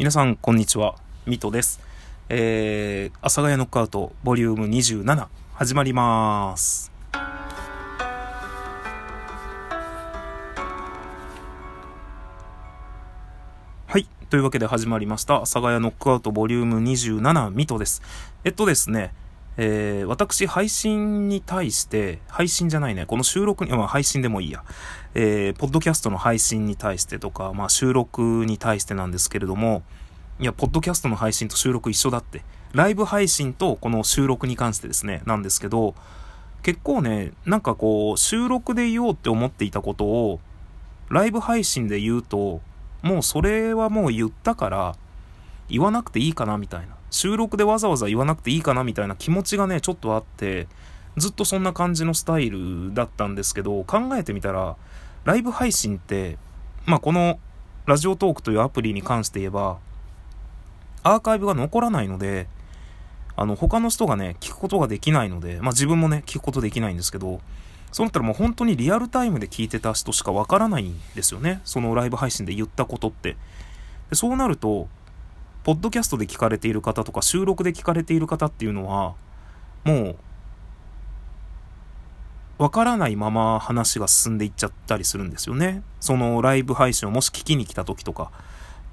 皆さん、こんにちは。ミトです。えー、阿佐ヶ谷ノックアウト、ボリューム27、始まります。はい。というわけで始まりました。阿佐ヶ谷ノックアウト、ボリューム27、ミトです。えっとですね、えー、私、配信に対して、配信じゃないね、この収録に、まあ、配信でもいいや。えー、ポッドキャストの配信に対してとか、まあ、収録に対してなんですけれども、いや、ポッドキャストの配信と収録一緒だって。ライブ配信とこの収録に関してですね、なんですけど、結構ね、なんかこう、収録で言おうって思っていたことを、ライブ配信で言うと、もうそれはもう言ったから、言わなくていいかなみたいな。収録でわざわざ言わなくていいかなみたいな気持ちがね、ちょっとあって、ずっとそんな感じのスタイルだったんですけど、考えてみたら、ライブ配信って、まあこのラジオトークというアプリに関して言えば、アーカイブが残らないので、あの、他の人がね、聞くことができないので、まあ自分もね、聞くことできないんですけど、そうなったらもう本当にリアルタイムで聞いてた人しかわからないんですよね。そのライブ配信で言ったことって。でそうなると、ポッドキャストで聞かれている方とか収録で聞かれている方っていうのは、もう、わからないまま話が進んでいっちゃったりするんですよね。そのライブ配信をもし聞きに来た時とか。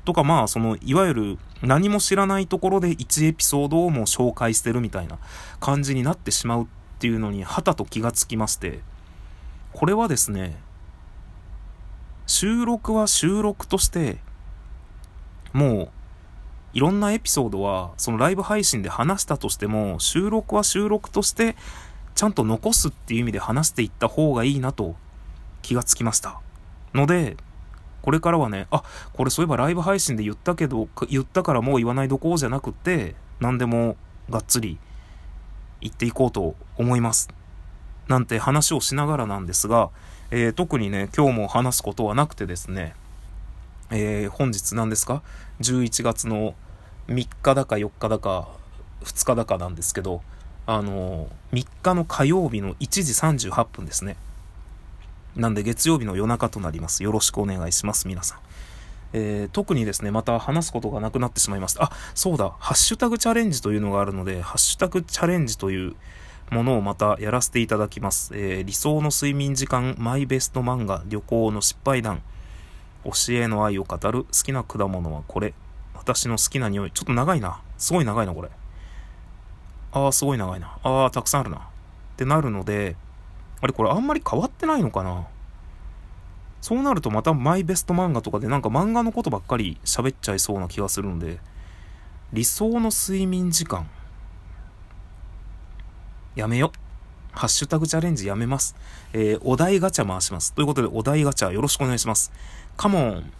とかまあ、その、いわゆる何も知らないところで1エピソードをもう紹介してるみたいな感じになってしまうっていうのに、はたと気がつきまして、これはですね、収録は収録として、もう、いろんなエピソードは、そのライブ配信で話したとしても、収録は収録として、ちゃんと残すっていう意味で話していった方がいいなと気がつきました。ので、これからはね、あ、これそういえばライブ配信で言ったけど、言ったからもう言わないどこうじゃなくって、何でもがっつり言っていこうと思います。なんて話をしながらなんですが、えー特にね、今日も話すことはなくてですね、えー本日何ですか ?11 月の3日だか4日だか2日だかなんですけど、あのー、3日の火曜日の1時38分ですね。なんで月曜日の夜中となります。よろしくお願いします、皆さん。えー特にですね、また話すことがなくなってしまいました。あ、そうだ、ハッシュタグチャレンジというのがあるので、ハッシュタグチャレンジというものをまたやらせていただきます。えー理想の睡眠時間、マイベスト漫画、旅行の失敗談、教えの愛を語る、好きな果物はこれ、私の好きな匂い、ちょっと長いな。すごい長いな、これ。あー、すごい長いな。あー、たくさんあるな。ってなるので、あれこれあんまり変わってないのかなそうなるとまたマイベスト漫画とかでなんか漫画のことばっかり喋っちゃいそうな気がするので、理想の睡眠時間。やめよ。ハッシュタグチャレンジやめます。えーお題ガチャ回します。ということで、お題ガチャよろしくお願いします。カモン。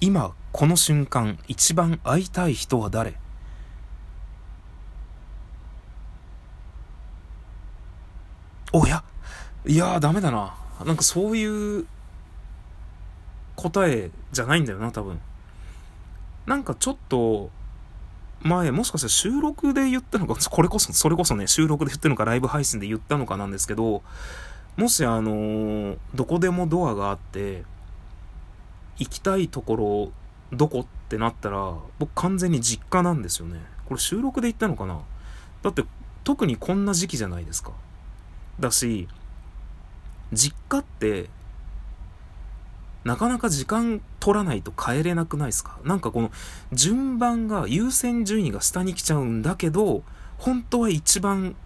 今、この瞬間、一番会いたい人は誰？おや？いやーダメだな。なんかそういう答えじゃないんだよな、多分。なんかちょっと、前、もしかしたら収録で言ったのか、これこそ、それこそね、収録で言ったのか、ライブ配信で言ったのかなんですけど、もしあのーどこでもドアがあって、行きたいところ、どこってなったら、僕完全に実家なんですよね。これ収録で言ったのかな？だって、特にこんな時期じゃないですか。だし、実家って、なかなか時間取らないと帰れなくないですか？なんかこの順番が優先順位が下に来ちゃうんだけど、本当は一番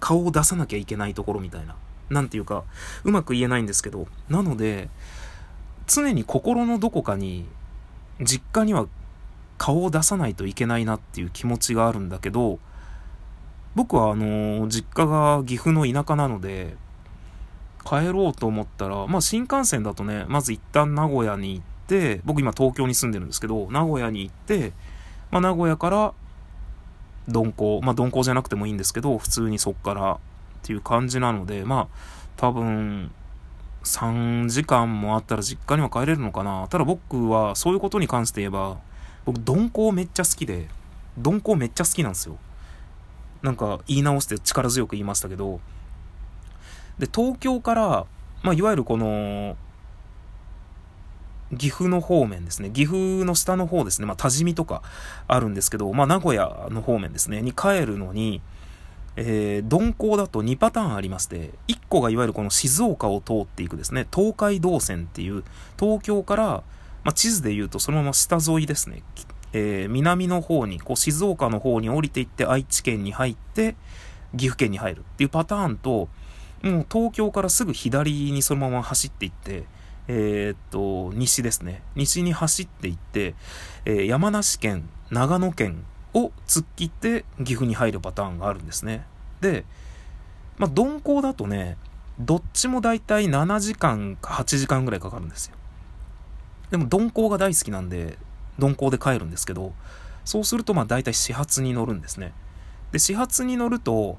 顔を出さなきゃいけないところみたいな。なんていうか、うまく言えないんですけど。なので、常に心のどこかに、実家には顔を出さないといけないなっていう気持ちがあるんだけど、僕はあの実家が岐阜の田舎なので、帰ろうと思ったら、まあ新幹線だとね、まず一旦名古屋に行って、僕今東京に住んでるんですけど、名古屋に行って、まあ名古屋から鈍行、まあ鈍行じゃなくてもいいんですけど、普通にそっからっていう感じなので、まあ多分3時間もあったら実家には帰れるのかな。ただ僕はそういうことに関して言えば、僕鈍行めっちゃ好きで、鈍行めっちゃ好きなんですよ。なんか言い直して力強く言いましたけど、で、東京から、まあ、いわゆるこの、岐阜の方面ですね。岐阜の下の方ですね。まあ、多治見とかあるんですけど、まあ、名古屋の方面ですね。に帰るのに、えー、鈍行だと2パターンありまして、1個がいわゆるこの静岡を通っていくですね、東海道線っていう、東京から、まあ、地図で言うとそのまま下沿いですね、えー、南の方に、こう静岡の方に降りていって愛知県に入って、岐阜県に入るっていうパターンと、もう東京からすぐ左にそのまま走っていって、えー、っと、西ですね。西に走っていって、えー、山梨県、長野県を突っ切って岐阜に入るパターンがあるんですね。で、まあ、鈍行だとね、どっちもだいたい7時間か8時間ぐらいかかるんですよ。でも鈍行が大好きなんで、鈍行で帰るんですけど、そうするとまあ大体始発に乗るんですね。で、始発に乗ると、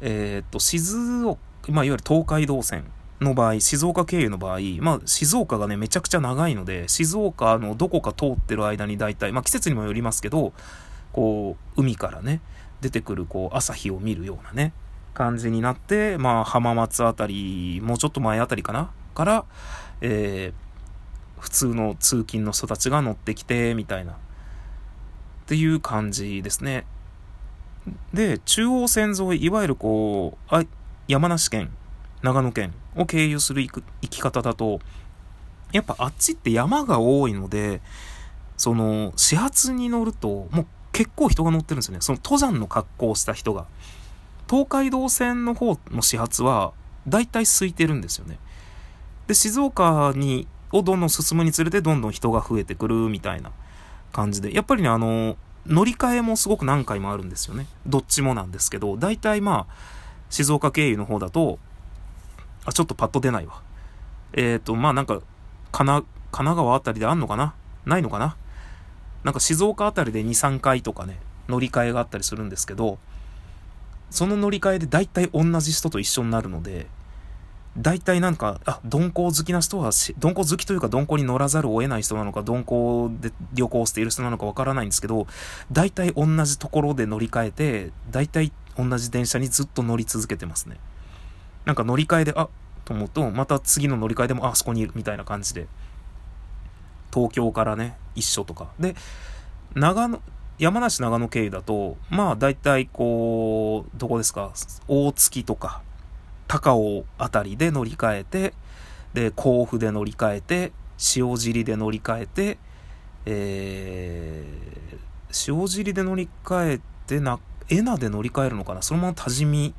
え、っと、静岡、まあ、いわゆる東海道線の場合、静岡経由の場合、まあ、静岡がね、めちゃくちゃ長いので、静岡のどこか通ってる間に大体、まあ、季節にもよりますけど、こう、海からね、出てくる、こう、朝日を見るようなね、感じになって、まあ、浜松あたり、もうちょっと前あたりかな？から、えー、普通の通勤の人たちが乗ってきて、みたいな、っていう感じですね。で、中央線沿い、いわゆるこう、あ山梨県、長野県を経由する行き方だと、やっぱあっちって山が多いので、その、始発に乗ると、もう結構人が乗ってるんですよね。その登山の格好をした人が。東海道線の方の始発は、大体空いてるんですよね。で、静岡に、をどんどん進むにつれて、どんどん人が増えてくるみたいな感じで。やっぱりね、あの、乗り換えもすごく何回もあるんですよね。どっちもなんですけど、大体まあ、静岡経由の方だと、あ、ちょっとパッと出ないわ。えっ、ー、と、まあなんか、神奈、神奈川あたりであんのかな？ないのかな？なんか静岡あたりで2、3回とかね、乗り換えがあったりするんですけど、その乗り換えで大体同じ人と一緒になるので、大体なんか、あ、鈍行好きな人は、鈍行好きというか鈍行に乗らざるを得ない人なのか、鈍行で旅行している人なのかわからないんですけど、大体同じところで乗り換えて、大体同じ電車にずっと乗り続けてますね。なんか乗り換えで、あ、と思うと、また次の乗り換えでも、あ、そこにいる、みたいな感じで。東京からね、一緒とか。で、長野、山梨長野経由だと、まあ大体こう、どこですか、大月とか、高尾あたりで乗り換えて、で、甲府で乗り換えて、塩尻で乗り換えて、えー、塩尻で乗り換えてな、エナで乗り換えるのかな？そのまま多治見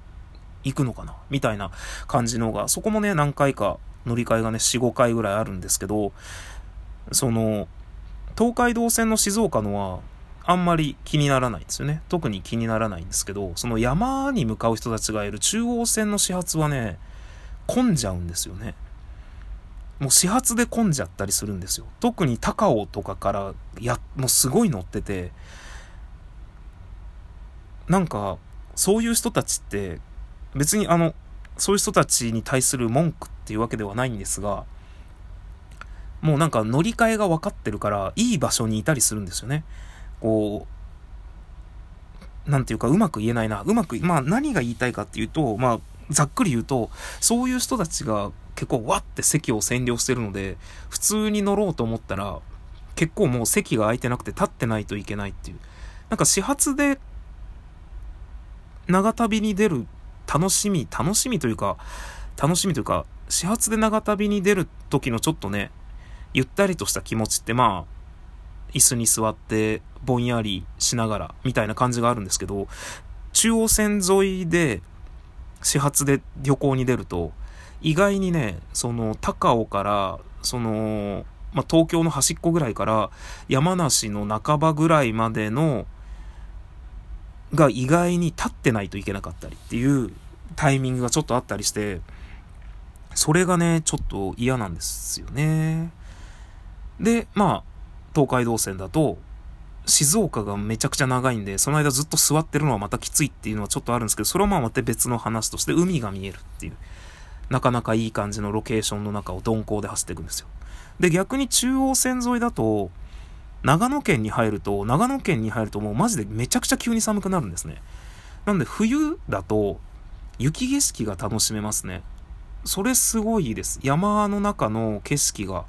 行くのかな？みたいな感じのが、そこもね、何回か乗り換えがね、4、5回ぐらいあるんですけど、その、東海道線の静岡のは、あんまり気にならないですよね。特に気にならないんですけど、その山に向かう人たちがいる中央線の始発はね、混んじゃうんですよね。もう始発で混んじゃったりするんですよ。特に高尾とかから、や、もうすごい乗ってて、なんか、そういう人たちって、別にあの、そういう人たちに対する文句っていうわけではないんですが、もうなんか乗り換えが分かってるから、いい場所にいたりするんですよね。こう、なんていうかうまく言えないな。うまく、まあ何が言いたいかっていうと、まあざっくり言うと、そういう人たちが結構わって席を占領してるので、普通に乗ろうと思ったら、結構もう席が空いてなくて立ってないといけないっていう。なんか始発で長旅に出る楽しみ、楽しみというか、楽しみというか、始発で長旅に出る時のちょっとね、ゆったりとした気持ちってまあ、椅子に座ってぼんやりしながらみたいな感じがあるんですけど、中央線沿いで始発で旅行に出ると、意外にね、その高尾から、その、まあ、東京の端っこぐらいから山梨の半ばぐらいまでのが意外に立ってないといけなかったりっていうタイミングがちょっとあったりして、それがね、ちょっと嫌なんですよね。で、まあ、東海道線だと、静岡がめちゃくちゃ長いんで、その間ずっと座ってるのはまたきついっていうのはちょっとあるんですけど、それはまあまた別の話として海が見えるっていう、なかなかいい感じのロケーションの中を鈍行で走っていくんですよ。で、逆に中央線沿いだと、長野県に入ると、長野県に入るともうマジでめちゃくちゃ急に寒くなるんですね。なんで冬だと雪景色が楽しめますね。それすごいです。山の中の景色が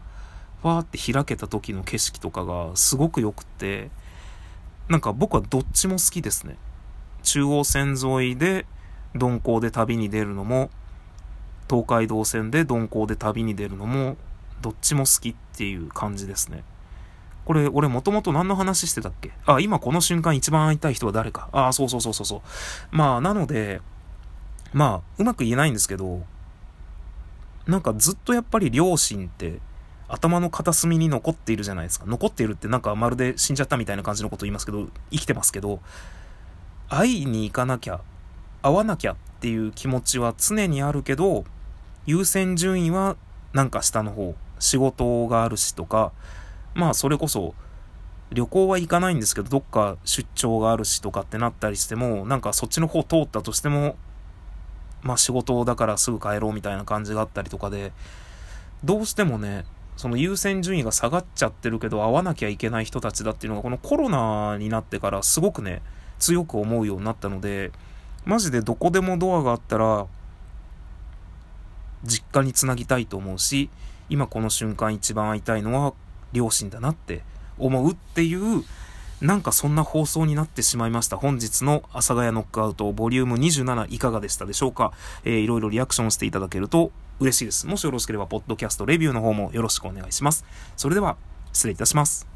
わーって開けた時の景色とかがすごく良くて、なんか僕はどっちも好きですね。中央線沿いで鈍行で旅に出るのも、東海道線で鈍行で旅に出るのも、どっちも好きっていう感じですね。これ、俺もともと何の話してたっけ？あ、今この瞬間一番会いたい人は誰か。ああ、そうそうそうそうそう。まあ、なので、まあ、うまく言えないんですけど、なんかずっとやっぱり両親って頭の片隅に残っているじゃないですか。残っているってなんかまるで死んじゃったみたいな感じのこと言いますけど、生きてますけど、会いに行かなきゃ、会わなきゃっていう気持ちは常にあるけど、優先順位はなんか下の方、仕事があるしとか、まあそれこそ旅行は行かないんですけど、どっか出張があるしとかってなったりしても、なんかそっちの方通ったとしても、まあ仕事だからすぐ帰ろうみたいな感じがあったりとかで、どうしてもね、その優先順位が下がっちゃってるけど会わなきゃいけない人たちだっていうのがこのコロナになってからすごくね、強く思うようになったので、マジでどこでもドアがあったら、実家につなぎたいと思うし、今この瞬間一番会いたいのは両親だなって思うっていう、なんかそんな放送になってしまいました。本日の阿佐ヶ谷ノックアウトボリューム27いかがでしたでしょうか？えー、いろいろリアクションしていただけると嬉しいです。もしよろしければ、ポッドキャストレビューの方もよろしくお願いします。それでは、失礼いたします。